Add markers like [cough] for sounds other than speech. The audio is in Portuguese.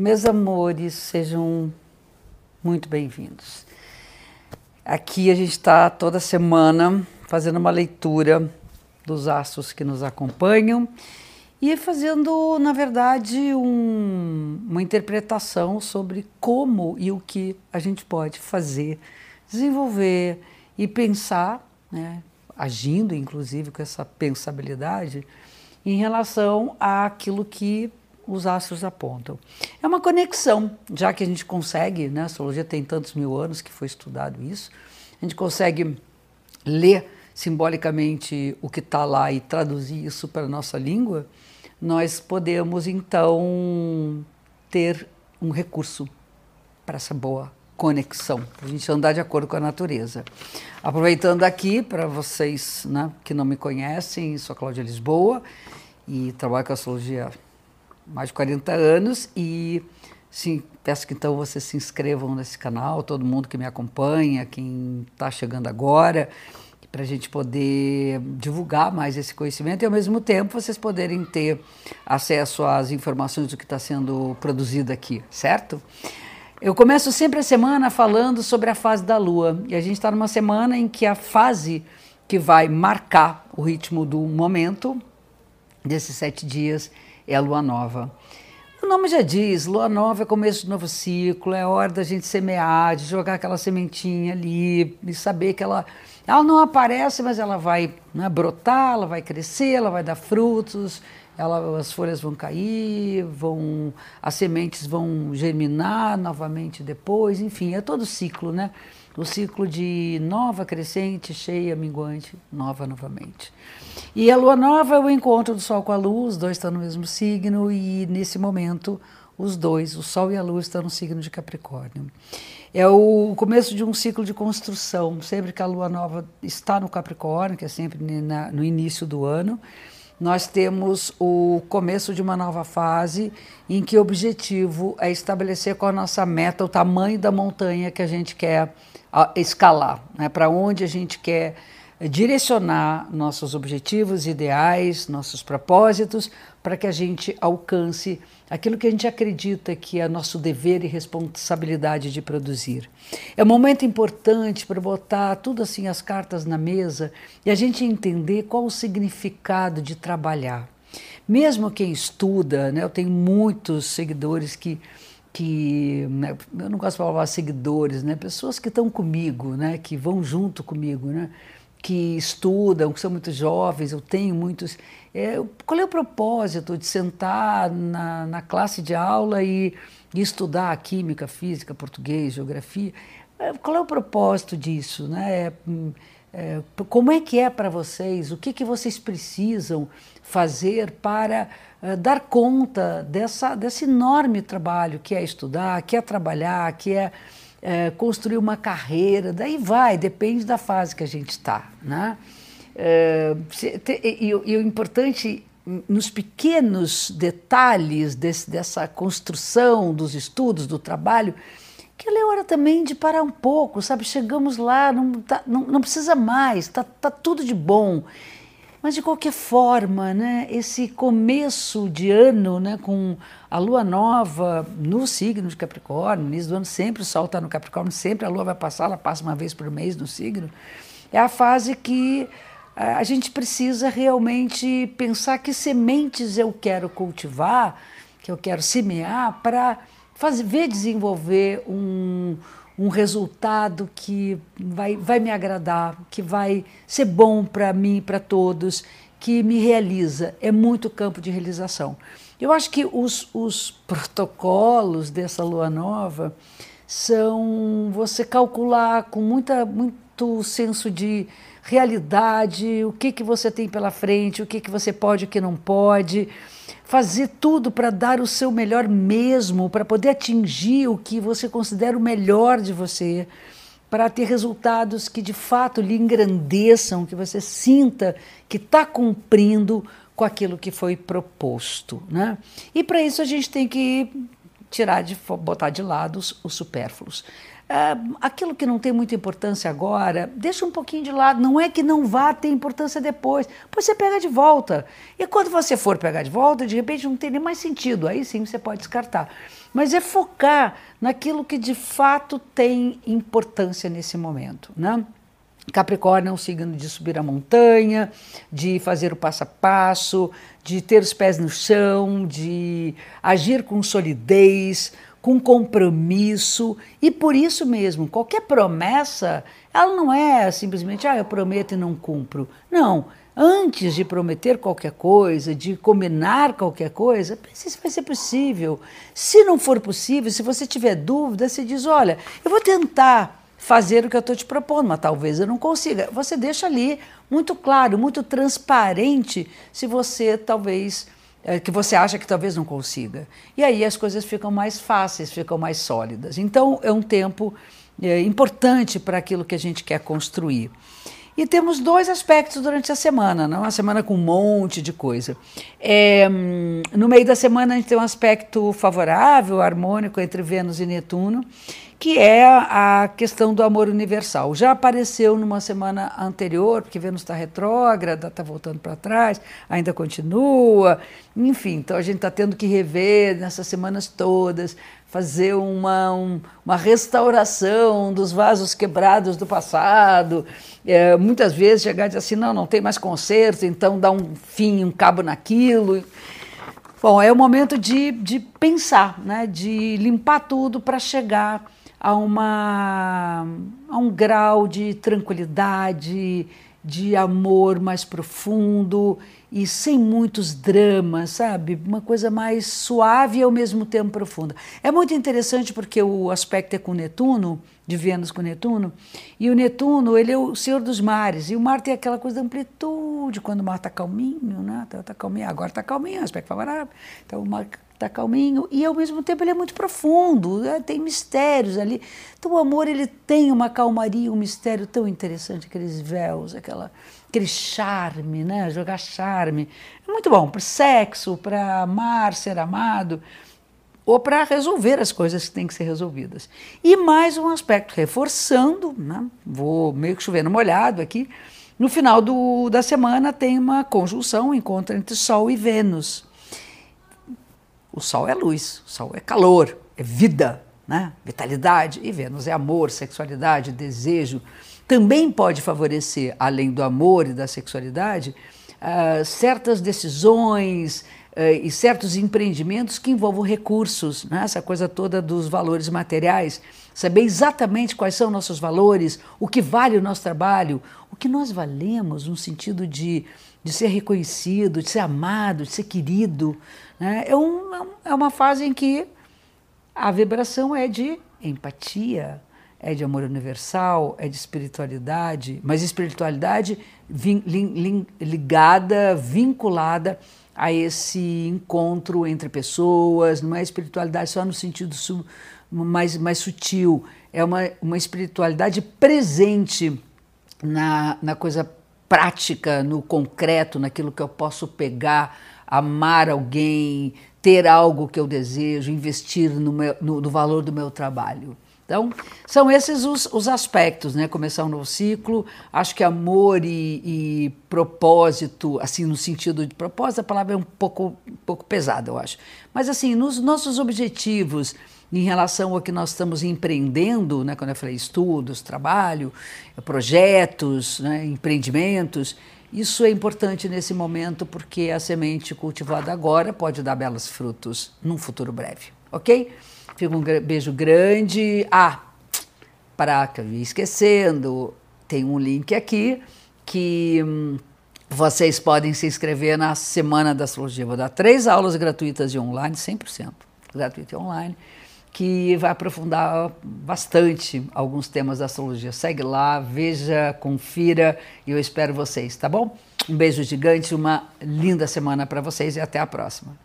Meus amores, sejam muito bem-vindos. Aqui a gente está toda semana fazendo uma leitura dos astros que nos acompanham e fazendo, na verdade, um, uma interpretação sobre como e o que a gente pode fazer, desenvolver e pensar, né, agindo inclusive com essa pensabilidade, em relação àquilo que os astros apontam. É uma conexão, já que a gente consegue, né, a astrologia tem tantos mil anos que foi estudado isso, a gente consegue ler simbolicamente o que está lá e traduzir isso para a nossa língua, nós podemos então ter um recurso para essa boa conexão, para a gente andar de acordo com a natureza. Aproveitando aqui para vocês né, que não me conhecem, sou Cláudia Lisboa e trabalho com astrologia mais de 40 anos e sim, peço que então vocês se inscrevam nesse canal, todo mundo que me acompanha, quem está chegando agora, para a gente poder divulgar mais esse conhecimento e ao mesmo tempo vocês poderem ter acesso às informações do que está sendo produzido aqui, certo? Eu começo sempre a semana falando sobre a fase da Lua. E a gente está numa semana em que a fase que vai marcar o ritmo do momento, desses sete dias, é a Lua Nova. O nome já diz, Lua Nova é começo de novo ciclo, é hora da gente semear, de jogar aquela sementinha ali, e saber que ela, ela não aparece, mas ela vai né, brotar, ela vai crescer, ela vai dar frutos, ela, as folhas vão cair, vão, as sementes vão germinar novamente depois, enfim, é todo ciclo, né? O ciclo de nova, crescente, cheia, minguante, nova novamente. E a lua nova é o encontro do Sol com a Lua, os dois estão no mesmo signo, e nesse momento, os dois, o Sol e a Lua, estão no signo de Capricórnio. É o começo de um ciclo de construção, sempre que a lua nova está no Capricórnio, que é sempre no início do ano nós temos o começo de uma nova fase em que o objetivo é estabelecer com a nossa meta o tamanho da montanha que a gente quer escalar, né? para onde a gente quer direcionar nossos objetivos, ideais, nossos propósitos, para que a gente alcance aquilo que a gente acredita que é nosso dever e responsabilidade de produzir. É um momento importante para botar tudo assim as cartas na mesa e a gente entender qual o significado de trabalhar. Mesmo quem estuda, né, eu tenho muitos seguidores que que né, eu não gosto de falar seguidores, né, pessoas que estão comigo, né, que vão junto comigo, né, que estudam, que são muito jovens, eu tenho muitos é, qual é o propósito de sentar na, na classe de aula e, e, estudar química, física, português, geografia? É, qual é o propósito disso? Né? É, é, como é que é para vocês? O que, que vocês precisam fazer para uh, dar conta dessa, desse enorme trabalho que é estudar, que é trabalhar, que é, é construir uma carreira? Daí vai, depende da fase que a gente está. Né? Eh, e, e, o importante nos pequenos detalhes desse, dessa construção dos estudos, do trabalho, que é hora também de parar um pouco, sabe? Chegamos lá, não, tá, não, não precisa mais, está tá tudo de bom. Mas de qualquer forma, né, esse começo de ano, né, com a lua nova no signo de Capricórnio, no início do ano sempre o sol está no Capricórnio, sempre a lua vai passar, ela passa uma vez por mês no signo, é a fase que a gente precisa realmente pensar que sementes eu quero cultivar, que eu quero semear, para ver desenvolver um, um resultado que vai, vai me agradar, que vai ser bom para mim e para todos, que me realiza. É muito campo de realização. Eu acho que os, os [laughs] protocolos dessa lua nova são você calcular com muita, muito senso de realidade, o que, que você tem pela frente, o que, que você pode o que não pode. Fazer tudo para dar o seu melhor mesmo, para poder atingir o que você considera o melhor de você, para ter resultados que de fato lhe engrandeçam, que você sinta que está cumprindo com aquilo que foi proposto. Né? E para isso a gente tem que tirar de botar de lado os, os supérfluos. É, aquilo que não tem muita importância agora, deixa um pouquinho de lado. Não é que não vá ter importância depois, pois você pega de volta. E quando você for pegar de volta, de repente não tem nem mais sentido, aí sim você pode descartar. Mas é focar naquilo que de fato tem importância nesse momento, né? Capricórnio é um signo de subir a montanha, de fazer o passo a passo, de ter os pés no chão, de agir com solidez, com compromisso e por isso mesmo, qualquer promessa, ela não é simplesmente, ah, eu prometo e não cumpro. Não. Antes de prometer qualquer coisa, de combinar qualquer coisa, pense se vai ser possível. Se não for possível, se você tiver dúvida, você diz: olha, eu vou tentar fazer o que eu estou te propondo, mas talvez eu não consiga. Você deixa ali muito claro, muito transparente, se você talvez que você acha que talvez não consiga. E aí as coisas ficam mais fáceis, ficam mais sólidas. Então é um tempo é, importante para aquilo que a gente quer construir. E temos dois aspectos durante a semana, não? uma semana com um monte de coisa. É, no meio da semana a gente tem um aspecto favorável, harmônico entre Vênus e Netuno, que é a questão do amor universal. Já apareceu numa semana anterior, porque Vênus está retrógrada, está voltando para trás, ainda continua, enfim, então a gente está tendo que rever nessas semanas todas, fazer uma, um, uma restauração dos vasos quebrados do passado. É, muitas vezes chegar e dizer assim: não, não tem mais conserto, então dá um fim, um cabo naquilo. Bom, é o momento de, de pensar, né, de limpar tudo para chegar a, uma, a um grau de tranquilidade, de amor mais profundo e sem muitos dramas, sabe? Uma coisa mais suave e ao mesmo tempo profunda. É muito interessante porque o aspecto é com Netuno, de Vênus com Netuno, e o Netuno, ele é o senhor dos mares, e o mar tem aquela coisa da amplitude, quando o mar está calminho, né? Tá, tá calminho, agora está calminho, aspecto favorável, então o mar está calminho, e ao mesmo tempo ele é muito profundo, né? tem mistérios ali. Então o amor, ele tem uma calmaria, um mistério tão interessante, aqueles véus, aquela aquele charme, né? Jogar charme. É muito bom para sexo, para amar, ser amado, ou para resolver as coisas que têm que ser resolvidas. E mais um aspecto, reforçando, né? vou meio que chover no molhado aqui, no final do, da semana tem uma conjunção, um encontro entre Sol e Vênus. O Sol é luz, o Sol é calor, é vida, né? vitalidade, e Vênus é amor, sexualidade, desejo também pode favorecer, além do amor e da sexualidade, uh, certas decisões uh, e certos empreendimentos que envolvam recursos, né? essa coisa toda dos valores materiais. Saber exatamente quais são nossos valores, o que vale o nosso trabalho, o que nós valemos no sentido de, de ser reconhecido, de ser amado, de ser querido. Né? É, um, é uma fase em que a vibração é de empatia, é de amor universal, é de espiritualidade, mas espiritualidade vin, lin, ligada, vinculada a esse encontro entre pessoas, não é espiritualidade só no sentido mais, mais sutil, é uma, uma espiritualidade presente na, na coisa prática, no concreto, naquilo que eu posso pegar, amar alguém, ter algo que eu desejo, investir no, meu, no, no valor do meu trabalho. Então, são esses os, os, aspectos, né? Começar um novo ciclo. Acho que amor e, e, propósito, assim, no sentido de propósito, a palavra é um pouco, um pouco pesada, eu acho. Mas, assim, nos nossos objetivos em relação ao que nós estamos empreendendo, né? Quando eu falei estudos, trabalho, projetos, né? empreendimentos, isso é importante nesse momento porque a semente cultivada agora pode dar belos frutos num futuro breve, ok? Fica um beijo grande. Ah, para que eu ia esquecendo, tem um link aqui que hum, vocês podem se inscrever na Semana da Astrologia. Vou dar três aulas gratuitas de online, 100% gratuito e online, que vai aprofundar bastante alguns temas da astrologia. Segue lá, veja, confira e eu espero vocês, tá bom? Um beijo gigante, uma linda semana para vocês e até a próxima.